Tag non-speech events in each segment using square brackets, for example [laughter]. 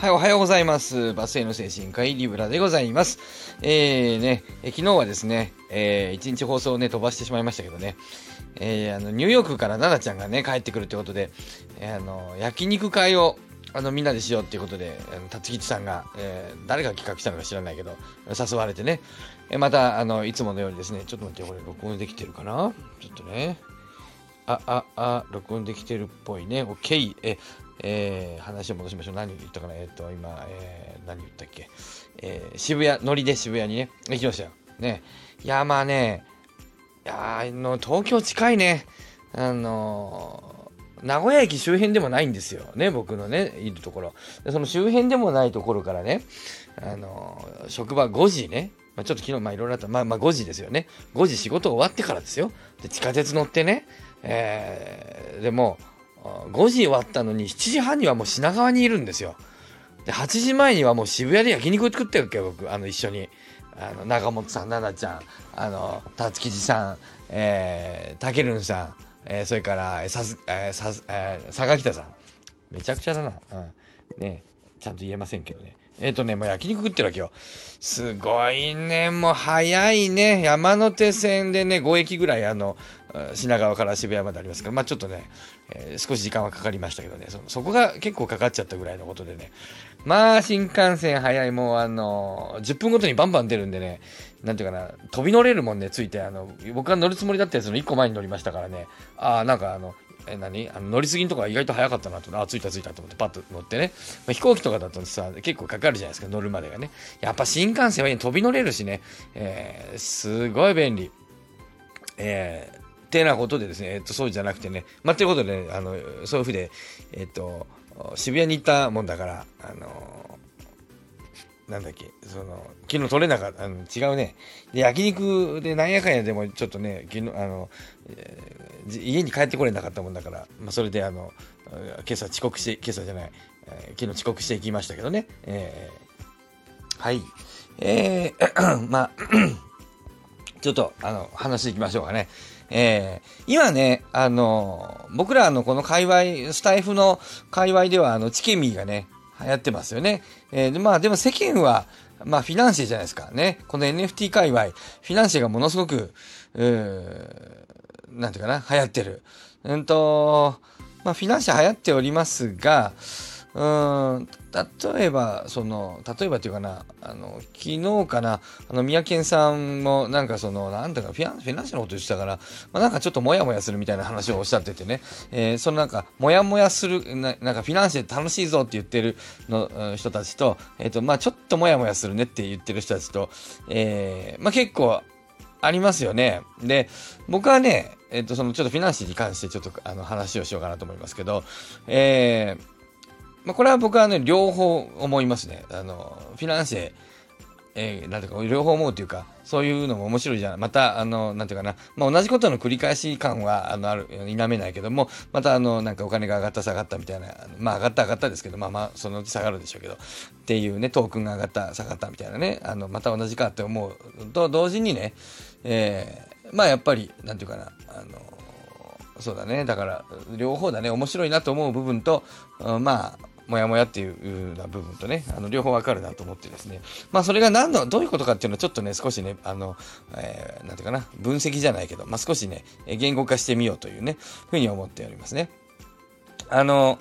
はい、おはようございます。バスへの精神科医リブラでございます。えーね、え昨日はですね、えー、一日放送をね、飛ばしてしまいましたけどね、えー、あの、ニューヨークから奈々ちゃんがね、帰ってくるということで、えー、あの、焼肉会を、あの、みんなでしようっていうことで、辰吉さんが、えー、誰が企画したのか知らないけど、誘われてね、え、また、あの、いつものようにですね、ちょっと待って、これ録音できてるかな？ちょっとね。あ、あ、あ、録音できてるっぽいね。OK。え、えー、話を戻しましょう。何言ったかなえっ、ー、と、今、えー、何言ったっけえー、渋谷、乗りで渋谷にね、行きましたよ。ね。いや、まあね、いやの、東京近いね。あのー、名古屋駅周辺でもないんですよ。ね、僕のね、いるところ。でその周辺でもないところからね、あのー、職場5時ね、まあ、ちょっと昨日、まあいろいろあった、まあまあ5時ですよね。5時仕事終わってからですよ。で、地下鉄乗ってね、えー、でも、5時終わったのに7時半にはもう品川にいるんですよ。で、8時前にはもう渋谷で焼肉を作ってるわけよ、僕、あの、一緒に。あの、長本さん、奈々ちゃん、あの、辰吉さん、えー、たけるんさん、えー、それから、さす、えー、さす、えー、坂北さん。めちゃくちゃだな。うん。ねちゃんと言えませんけどね。えっ、ー、とね、もう焼肉食ってるわけよ。すごいね、もう早いね。山手線でね、5駅ぐらい、あの、品川から渋谷までありますから、まあちょっとね、えー、少し時間はかかりましたけどねそ、そこが結構かかっちゃったぐらいのことでね。まあ新幹線早い、もうあの、10分ごとにバンバン出るんでね、なんていうかな、飛び乗れるもんね、ついて、あの、僕が乗るつもりだったやつの1個前に乗りましたからね、ああ、なんかあの、え何？あの乗り継ぎのとこが意外と早かったなとあ着いた着いたと思ってパッと乗ってね、まあ、飛行機とかだとさ結構かかるじゃないですか乗るまでがね。やっぱ新幹線は、ね、飛び乗れるしね、えー、すごい便利。えーてなことでですね、えっと、そうじゃなくてね、まあ、ということで、ね、あの、そういうふうで、えっと、渋谷に行ったもんだから、あのなんだっけ、その、昨日取れなかった、あの違うね。で、焼肉でなんやかんやでもちょっとね、昨日、あの、えー、家に帰ってこれなかったもんだから、まあ、それであの、今朝遅刻して、今朝じゃない、えー、昨日遅刻していきましたけどね。えー、はい。えー、[clears throat] まあ、[clears throat] ちょっと、あの、話いきましょうかね。えー、今ね、あの、僕らのこの界隈、スタイフの界隈では、あの、チケミーがね、流行ってますよね。えー、でまあでも世間は、まあフィナンシェじゃないですかね。この NFT 界隈、フィナンシェがものすごく、うなんていうかな、流行ってる。うんと、まあフィナンシェ流行っておりますが、うん、例えば、その、例えばっていうかな、あの、昨日かな、あの、三宅さんも、なんかその、なんだかフィナン、フィナンシェのこと言ってたから、まあ、なんかちょっとモヤモヤするみたいな話をおっしゃっててね、えー、そのなんか、モヤモヤする、ななんかフィナンシェ楽しいぞって言ってるの、人たちと、えっ、ー、と、まあちょっとモヤモヤするねって言ってる人たちと、えー、まあ結構、ありますよね。で、僕はね、えっ、ー、と、そのちょっとフィナンシェに関してちょっとあの話をしようかなと思いますけど、えー、まあ、これは僕はね、両方思いますね。あの、フィナンシェ、えー、なんていうか、両方思うというか、そういうのも面白いじゃん。また、あの、なんていうかな、まあ、同じことの繰り返し感は、あの、ある、否めないけども、また、あの、なんかお金が上がった下がったみたいな、まあ、上がった上がったですけど、まあまあ、そのうち下がるでしょうけど、っていうね、トークンが上がった下がったみたいなね、あの、また同じかって思うと同時にね、えー、まあ、やっぱり、なんていうかな、あの、そうだね。だから、両方だね。面白いなと思う部分と、まあ、もやもやっていうな部分とね、あの、両方わかるなと思ってですね。まあ、それが何の、どういうことかっていうのはちょっとね、少しね、あの、えー、なんていうかな、分析じゃないけど、まあ、少しね、言語化してみようというね、ふうに思っておりますね。あの、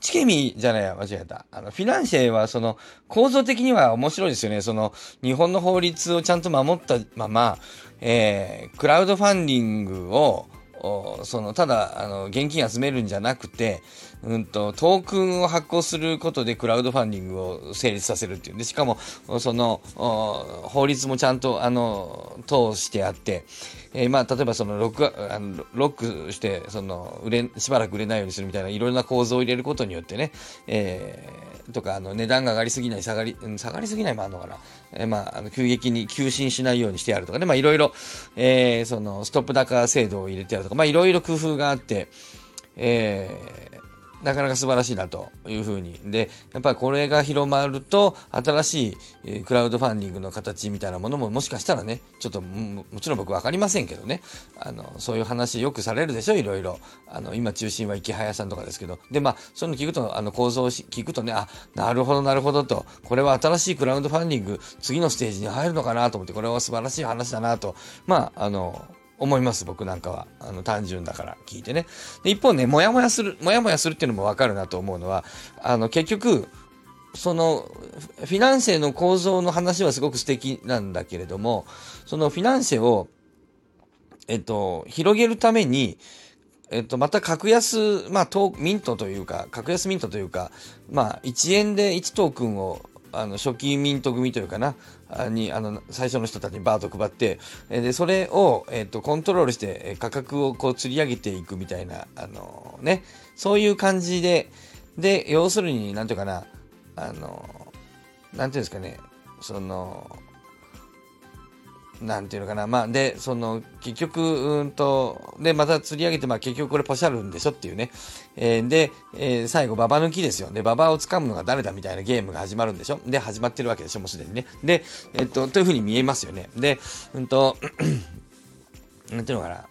チケミじゃないや、間違えた。あの、フィナンシェは、その、構造的には面白いですよね。その、日本の法律をちゃんと守ったまま、えー、クラウドファンディングを、そのただあの現金集めるんじゃなくて、うんと、トークンを発行することでクラウドファンディングを成立させるっていうんでしかもその法律もちゃんとあの通してあって、えー、まあ例えばそのロックあのロックしてその売れしばらく売れないようにするみたいないろんな構造を入れることによってね、えー、とかあの値段が上がりすぎない下がり下がりすぎないもあるのかな、えー、まああの急激に急進しないようにしてやるとかね。まあいろいろ、えー、そのストップ高制度を入れてやるとかまあいろいろ工夫があって、えーなかなか素晴らしいなというふうに。で、やっぱりこれが広まると、新しい、クラウドファンディングの形みたいなものももしかしたらね、ちょっともちろん僕分かりませんけどね、あの、そういう話よくされるでしょ、いろいろ。あの、今中心は池早さんとかですけど。で、まあ、そういうの聞くと、あの、構造を聞くとね、あ、なるほど、なるほどと、これは新しいクラウドファンディング、次のステージに入るのかなと思って、これは素晴らしい話だなと、まあ、あの、思います、僕なんかは。あの、単純だから聞いてね。で、一方ね、もやもやする、もやもやするっていうのもわかるなと思うのは、あの、結局、その、フィナンシェの構造の話はすごく素敵なんだけれども、そのフィナンシェを、えっと、広げるために、えっと、また格安、まあ、ミントというか、格安ミントというか、まあ、1円で1トークンをあの初期ミント組というかな、に、あの、最初の人たちにバーッと配って、で、それを、えっ、と、コントロールして、価格をこう釣り上げていくみたいな、あのね、そういう感じで、で、要するに、なんていうかな、あの、なんていうんですかね、その、なんていうのかな。まあ、で、その、結局、うんと、で、また釣り上げて、まあ結局これポシャるんでしょっていうね。えー、で、えー、最後、ババ抜きですよ。ね、ババを掴むのが誰だみたいなゲームが始まるんでしょで、始まってるわけでしょもうすでにね。で、えっと、というふうに見えますよね。で、うんと、[clears throat] なんていうのかな。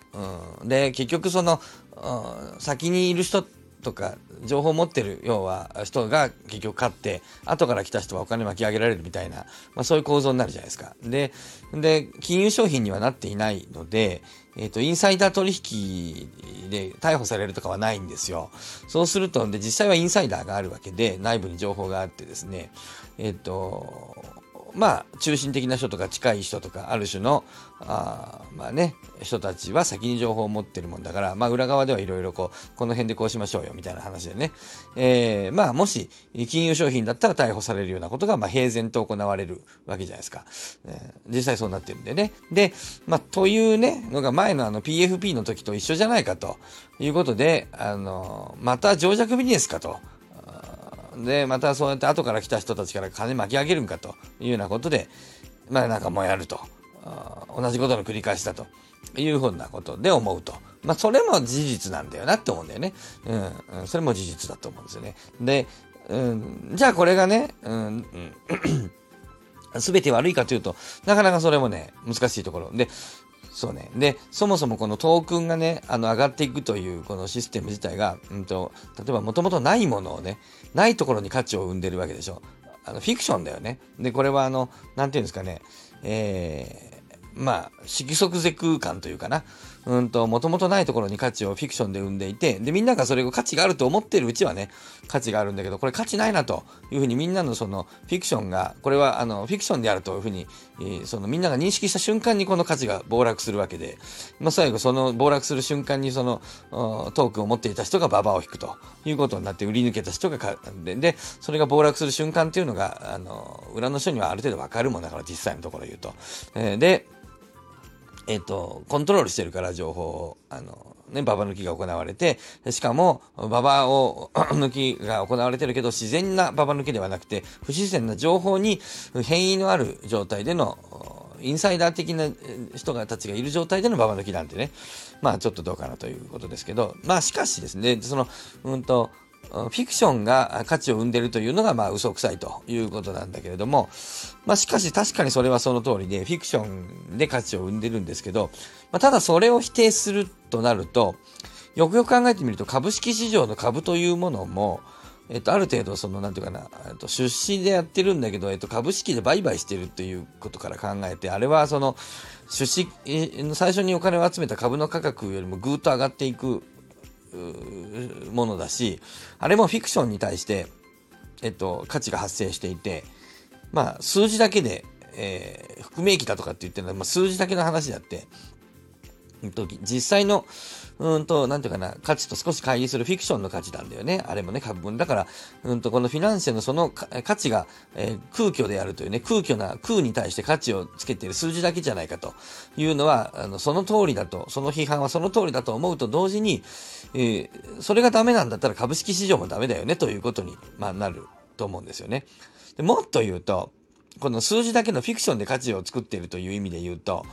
うん。で、結局その、うん、先にいる人とか情報を持ってる要は人が結局勝って後から来た人はお金巻き上げられるみたいな、まあ、そういう構造になるじゃないですか。で、で金融商品にはなっていないので、えっ、ー、と、インサイダー取引で逮捕されるとかはないんですよ。そうすると、で、実際はインサイダーがあるわけで、内部に情報があってですね、えっ、ー、と、まあ、中心的な人とか近い人とか、ある種の、あまあね、人たちは先に情報を持ってるもんだから、まあ、裏側ではいろいろこう、この辺でこうしましょうよ、みたいな話でね。えー、まあ、もし、金融商品だったら逮捕されるようなことが、まあ、平然と行われるわけじゃないですか。えー、実際そうなってるんでね。で、まあ、というね、のが前のあの PFP の時と一緒じゃないかということで、あの、また情弱ビジネスかと。で、またそうやって後から来た人たちから金巻き上げるんかというようなことで、まあなんかもうやると。同じことの繰り返しだというふうなことで思うと。まあそれも事実なんだよなって思うんだよね。うん、それも事実だと思うんですよね。で、うん、じゃあこれがね、うん、[coughs] すべて悪いかというと、なかなかそれもね、難しいところ。で、そうね。で、そもそもこのトークンがね、あの、上がっていくというこのシステム自体が、うんと、例えばもともとないものをね、ないところに価値を生んでるわけでしょ。あの、フィクションだよね。で、これはあの、なんていうんですかね、えー、まあ、色即是空間というかな。うんと、もともとないところに価値をフィクションで生んでいて、で、みんながそれを価値があると思ってるうちはね、価値があるんだけど、これ価値ないなというふうにみんなのそのフィクションが、これはあの、フィクションであるというふうに、えー、そのみんなが認識した瞬間にこの価値が暴落するわけで、まあ、最後その暴落する瞬間にその、トークンを持っていた人がババを引くということになって売り抜けた人がかで、で、それが暴落する瞬間っていうのが、あの、裏の人にはある程度わかるもんだから、実際のところ言うと。えー、で、えっ、ー、と、コントロールしてるから情報を、あの、ね、ババ抜きが行われて、しかも、ババを [clears throat] 抜きが行われてるけど、自然なババ抜きではなくて、不自然な情報に変異のある状態での、インサイダー的な人がたちがいる状態でのババ抜きなんてね、まあちょっとどうかなということですけど、まあしかしですね、その、うんと、フィクションが価値を生んでるというのが、まあ、嘘くさいということなんだけれども、まあ、しかし確かにそれはその通りで、フィクションで価値を生んでるんですけど、まあ、ただそれを否定するとなると、よくよく考えてみると、株式市場の株というものも、えっと、ある程度、その、なんていうかな、えっと、出資でやってるんだけど、えっと、株式で売買してるっていうことから考えて、あれは、その、出資、最初にお金を集めた株の価格よりもぐーっと上がっていくものだし、あれもフィクションに対して、えっと、価値が発生していて、まあ、数字だけで、えー、含み益だとかって言ってるのは、まあ、数字だけの話であって、実際の、うんと、なんていうかな、価値と少し乖離するフィクションの価値なんだよね。あれもね、株分。だから、うんと、このフィナンシェのその価値が、えー、空虚であるというね、空虚な空に対して価値をつけている数字だけじゃないかというのは、あの、その通りだと、その批判はその通りだと思うと同時に、えー、それがダメなんだったら株式市場もダメだよねということに、まあ、なると思うんですよね。でもっと言うと、この数字だけのフィクションで価値を作っているという意味で言うと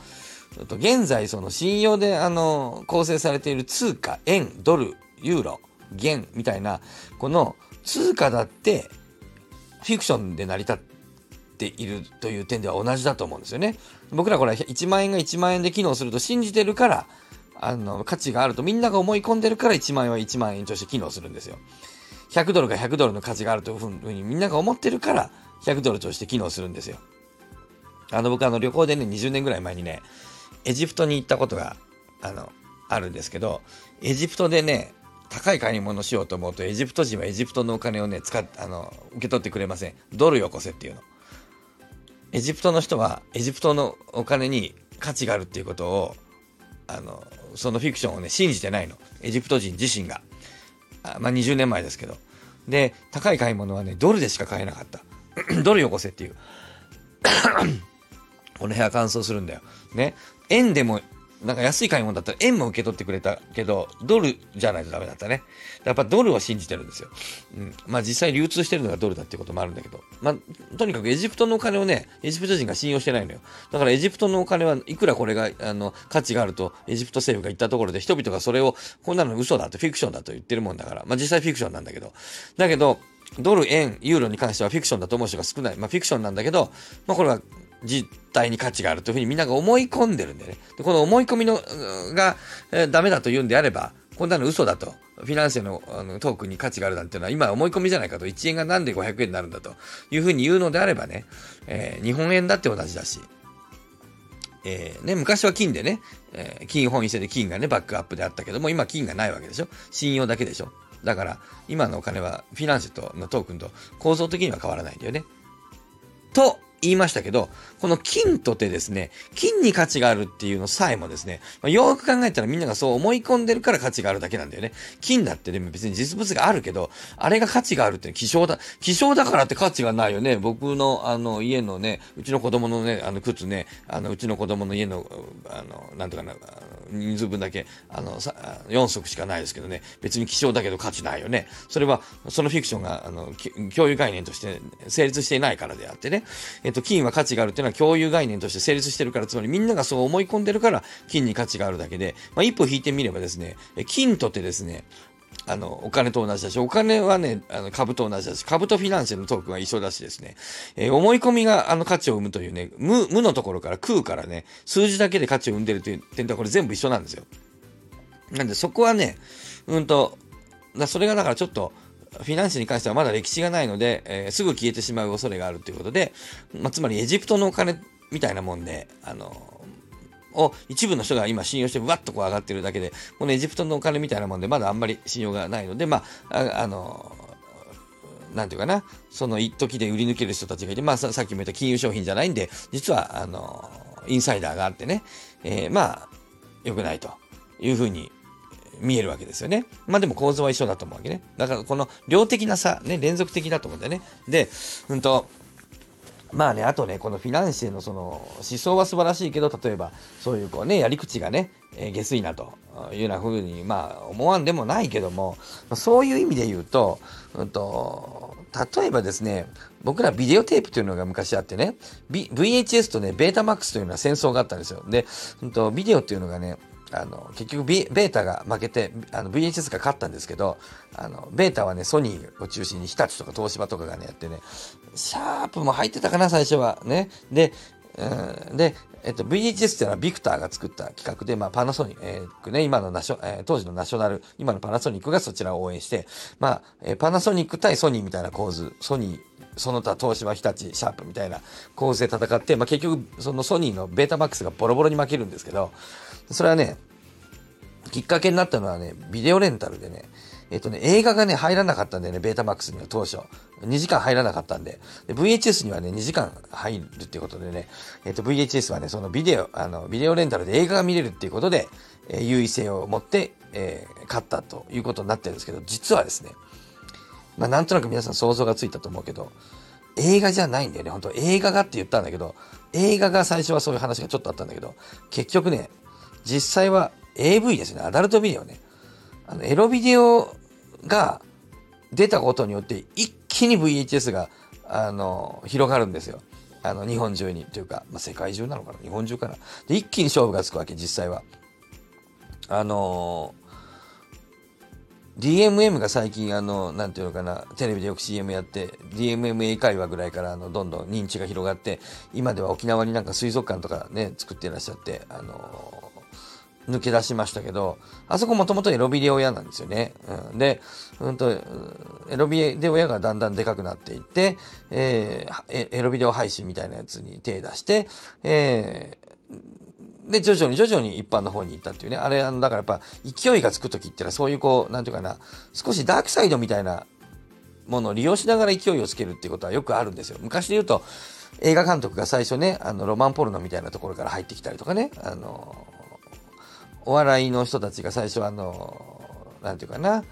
と、現在その信用であの構成されている通貨、円、ドル、ユーロ、元みたいな、この通貨だってフィクションで成り立っているという点では同じだと思うんですよね。僕らこれ1万円が1万円で機能すると信じてるから、あの、価値があるとみんなが思い込んでるから1万円は1万円として機能するんですよ。100ドルが100ドルの価値があるというふうにみんなが思ってるから100ドルとして機能するんですよ。あの、僕あの旅行でね、20年ぐらい前にね、エジプトに行ったことが、あの、あるんですけど、エジプトでね、高い買い物しようと思うと、エジプト人はエジプトのお金をね、使っ、あの、受け取ってくれません。ドルよこせっていうの。エジプトの人は、エジプトのお金に価値があるっていうことを、あの、そのフィクションをね、信じてないの。エジプト人自身が。あまあ、20年前ですけど。で、高い買い物はね、ドルでしか買えなかった。[clears throat] ドルよこせっていう。[clears throat] この部屋乾燥するんだよ。ね。円でもなんか安い買い物だったら円も受け取ってくれたけど、ドルじゃないとダメだったね。やっぱドルを信じてるんですよ。うん。まあ実際流通してるのがドルだっていうこともあるんだけど。まあ、とにかくエジプトのお金をね、エジプト人が信用してないのよ。だからエジプトのお金はいくらこれが、あの、価値があると、エジプト政府が言ったところで人々がそれを、こんなの嘘だと、フィクションだと言ってるもんだから。まあ実際フィクションなんだけど。だけど、ドル、円、ユーロに関してはフィクションだと思う人が少ない。まあフィクションなんだけど、まあこれは実態に価値があるというふうにみんなが思い込んでるんでね。でこの思い込みのが、えー、ダメだと言うんであれば、こんなの嘘だと。フィナンシェのあのトークに価値があるなんていうのは今思い込みじゃないかと。1円がなんで500円になるんだというふうに言うのであればね、えー、日本円だって同じだし。えー、ね、昔は金でね、えー、金本位制で金がね、バックアップであったけども、今金がないわけでしょ信用だけでしょだから、今のお金はフィナンシェとのトークンと構造的には変わらないんだよね。と言いましたけど、この金とてですね、金に価値があるっていうのさえもですね、まあ、よく考えたらみんながそう思い込んでるから価値があるだけなんだよね。金だってでも別に実物があるけど、あれが価値があるって希少だ、希少だからって価値がないよね。僕のあの家のね、うちの子供のね、あの靴ね、あのうちの子供の家の、あの、なんとかな、人数分だけ、あの、4足しかないですけどね、別に希少だけど価値ないよね。それは、そのフィクションが、あの、共有概念として成立していないからであってね、えっと、金は価値があるっていうのは共有概念として成立してるから、つまりみんながそう思い込んでるから、金に価値があるだけで、まあ、一歩引いてみればですね、金とってですね、あの、お金と同じだし、お金はね、あの株と同じだし、株とフィナンシェのトークは一緒だしですね、えー、思い込みがあの価値を生むというね、無、無のところから空からね、数字だけで価値を生んでるという点ではこれ全部一緒なんですよ。なんでそこはね、うんと、それがだからちょっと、フィナンシェに関してはまだ歴史がないので、えー、すぐ消えてしまう恐れがあるということで、まあ、つまりエジプトのお金みたいなもんで、あのを一部の人が今信用してわっとこう上がってるだけで、このエジプトのお金みたいなもんでまだあんまり信用がないので、まあ、ああの、なんていうかな、その一時で売り抜ける人たちがいて、まあさっきも言った金融商品じゃないんで、実は、あの、インサイダーがあってね、えー、まあ、良くないというふうに見えるわけですよね。まあでも構造は一緒だと思うわけね。だからこの量的な差、ね、連続的だと思うんだよね。で、うんと、まあね、あとね、このフィナンシェのその思想は素晴らしいけど、例えばそういうこうね、やり口がね、えー、下水なというような風に、まあ思わんでもないけども、そういう意味で言うと、うんと、例えばですね、僕らビデオテープというのが昔あってね、v、VHS とね、ベータマックスというのは戦争があったんですよ。で、うんと、ビデオっていうのがね、あの、結局ベータが負けて、あの、VHS が勝ったんですけど、あの、ベータはね、ソニーを中心に日立とか東芝とかがね、やってね、シャープも入ってたかな、最初は。ね。で、うん、で、えっと、VHS っていうのはビクターが作った企画で、まあ、パナソニックね、今のナショ、えー、当時のナショナル、今のパナソニックがそちらを応援して、まあ、えー、パナソニック対ソニーみたいな構図、ソニー、その他東芝、日立、シャープみたいな構図で戦って、まあ、結局、そのソニーのベータマックスがボロボロに負けるんですけど、それはね、きっかけになったのはね、ビデオレンタルでね、えっとね、映画がね、入らなかったんだよね、ベータマックスには当初。2時間入らなかったんで。で、VHS にはね、2時間入るっていうことでね、えっと、VHS はね、そのビデオ、あの、ビデオレンタルで映画が見れるっていうことで、えー、優位性を持って、えー、勝ったということになってるんですけど、実はですね、まあ、なんとなく皆さん想像がついたと思うけど、映画じゃないんだよね、本当映画がって言ったんだけど、映画が最初はそういう話がちょっとあったんだけど、結局ね、実際は AV ですね、アダルトビデオね。あの、エロビデオが出たことによって一気に VHS が、あの、広がるんですよ。あの、日本中に。というか、まあ、世界中なのかな？日本中かな？で、一気に勝負がつくわけ、実際は。あの DMM が最近あの、なんていうのかな、テレビでよく CM やって、DMM 英会話ぐらいからあの、どんどん認知が広がって、今では沖縄になんか水族館とかね、作っていらっしゃって、あのー、抜け出しましたけど、あそこもともとエロビデオ屋なんですよね。うん、で、うんと、エロビデオ屋がだんだんでかくなっていって、えー、エロビデオ配信みたいなやつに手出して、えー、で、徐々に徐々に一般の方に行ったっていうね。あれ、あの、だからやっぱ勢いがつくときってのはそういうこう、なんていうかな、少しダークサイドみたいなものを利用しながら勢いをつけるっていうことはよくあるんですよ。昔で言うと、映画監督が最初ね、あの、ロマンポルノみたいなところから入ってきたりとかね、あの、お笑いの人たちが最初あの、なんていうかな、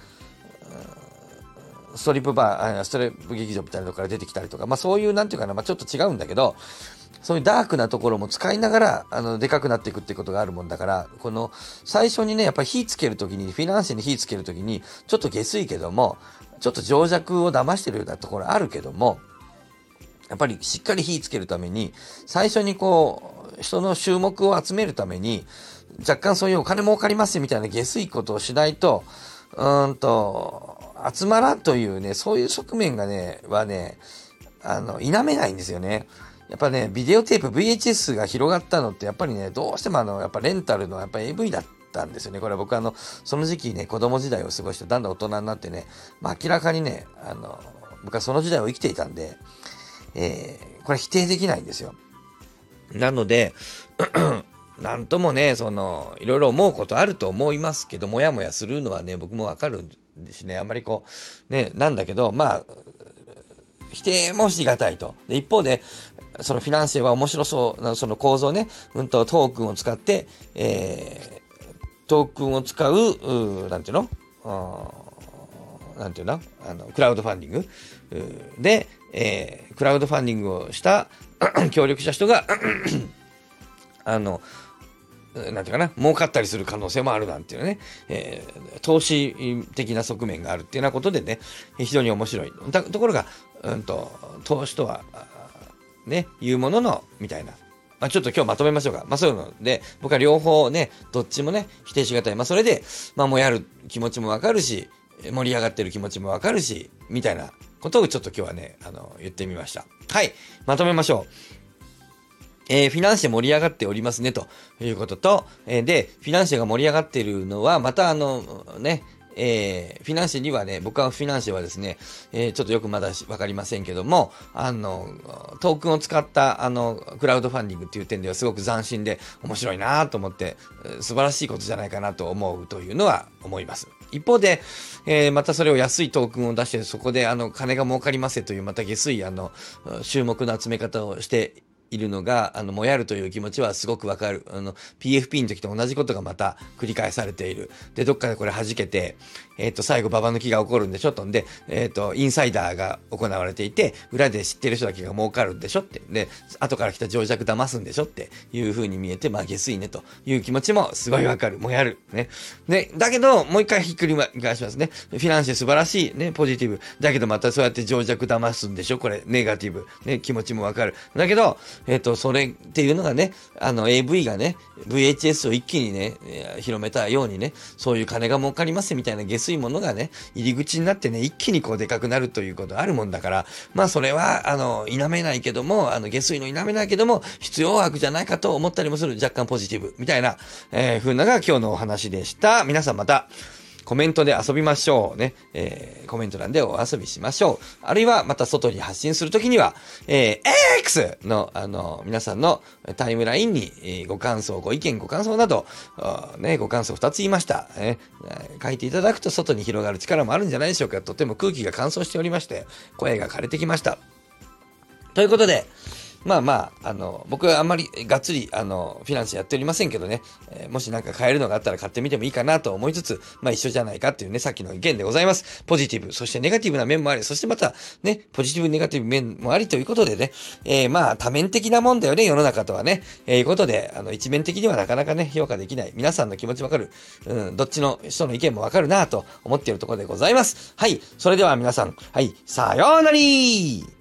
ストリップバー、ストリップ劇場みたいなところから出てきたりとか、まあそういう、なんていうかな、まあちょっと違うんだけど、そういうダークなところも使いながら、あの、でかくなっていくってことがあるもんだから、この、最初にね、やっぱり火つけるときに、フィナンシェに火つけるときに、ちょっと下水けども、ちょっと情弱を騙してるようなところあるけども、やっぱりしっかり火つけるために、最初にこう、人の注目を集めるために、若干そういうお金儲かりますみたいな下水ことをしないと、うんと、集まらんというね、そういう側面がね、はね、あの、否めないんですよね。やっぱね、ビデオテープ VHS が広がったのって、やっぱりね、どうしてもあの、やっぱレンタルのやっぱ AV だったんですよね。これは僕あの、その時期ね、子供時代を過ごして、だんだん大人になってね、まあ、明らかにね、あの、僕はその時代を生きていたんで、えー、これ否定できないんですよ。なので、[clears throat] なんともね、その、いろいろ思うことあると思いますけど、もやもやするのはね、僕もわかるんですね。あんまりこう、ね、なんだけど、まあ、否定もしがたいと。で、一方で、そのフィナンシェは面白そう、その構造ね、うんとトークンを使って、えー、トークンを使う、うなんていうの？なんていうの？あの、クラウドファンディング。で、えー、クラウドファンディングをした [coughs] 協力した人が [coughs] あの、なんていうかな、儲かったりする可能性もあるなんていうね、えー、投資的な側面があるっていうようなことでね、非常に面白い。ところが、うんと、投資とは、ね、いうものの、みたいな。まあ、ちょっと今日まとめましょうか。まあ、そういうので、僕は両方ね、どっちもね、否定しがたい。まあ、それで、まあ、もやる気持ちもわかるし、盛り上がってる気持ちもわかるし、みたいなことをちょっと今日はね、あの、言ってみました。はい、まとめましょう。えー、フィナンシェ盛り上がっておりますね、ということと、えー、で、フィナンシェが盛り上がっているのは、またあの、ね、えー、フィナンシェにはね、僕はフィナンシェはですね、えー、ちょっとよくまだわかりませんけども、あの、トークンを使った、あの、クラウドファンディングっていう点ではすごく斬新で面白いなと思って、素晴らしいことじゃないかなと思うというのは思います。一方で、えー、またそれを安いトークンを出して、そこであの、金が儲かりますという、また下水、あの、注目の集め方をしているのが、あの、もやるという気持ちはすごくわかる。あの、PFP の時と同じことがまた繰り返されている。で、どっかでこれ弾けて、えっ、ー、と、最後ババ抜きが起こるんでしょとんで、えっ、ー、と、インサイダーが行われていて、裏で知ってる人だけが儲かるんでしょって。で、後から来た情弱騙すんでしょっていう風に見えて、まあ、下水ねという気持ちもすごいわかる。もやる。ね。で、だけど、もう一回ひっくり返しますね。フィナンシェ素晴らしい。ね、ポジティブ。だけどまたそうやって情弱騙すんでしょ？これ、ネガティブ。ね、気持ちもわかる。だけど、えっ、ー、と、それっていうのがね、あの AV がね、VHS を一気にね、広めたようにね、そういう金が儲かりますみたいな下水ものがね、入り口になってね、一気にこうでかくなるということあるもんだから、まあそれは、あの、否めないけども、あの、下水の否めないけども、必要悪じゃないかと思ったりもする。若干ポジティブ。みたいな、えー、風なが今日のお話でした。皆さんまた、コメントで遊びましょうね。えー、コメント欄でお遊びしましょう。あるいは、また外に発信するときには、えー、X の、あの、皆さんのタイムラインに、えー、ご感想、ご意見、ご感想など、ね、ご感想2つ言いました、ね。書いていただくと外に広がる力もあるんじゃないでしょうか。とても空気が乾燥しておりまして、声が枯れてきました。ということで、まあまあ、あの、僕はあんまりがっつり、あの、フィナンシェやっておりませんけどね、えー、もしなんか買えるのがあったら買ってみてもいいかなと思いつつ、まあ一緒じゃないかっていうね、さっきの意見でございます。ポジティブ、そしてネガティブな面もあり、そしてまた、ね、ポジティブ、ネガティブ面もありということでね、えー、まあ多面的なもんだよね、世の中とはね、えー、いうことで、あの、一面的にはなかなかね、評価できない。皆さんの気持ちわかる。うん、どっちの人の意見もわかるなと思っているところでございます。はい、それでは皆さん、はい、さようなら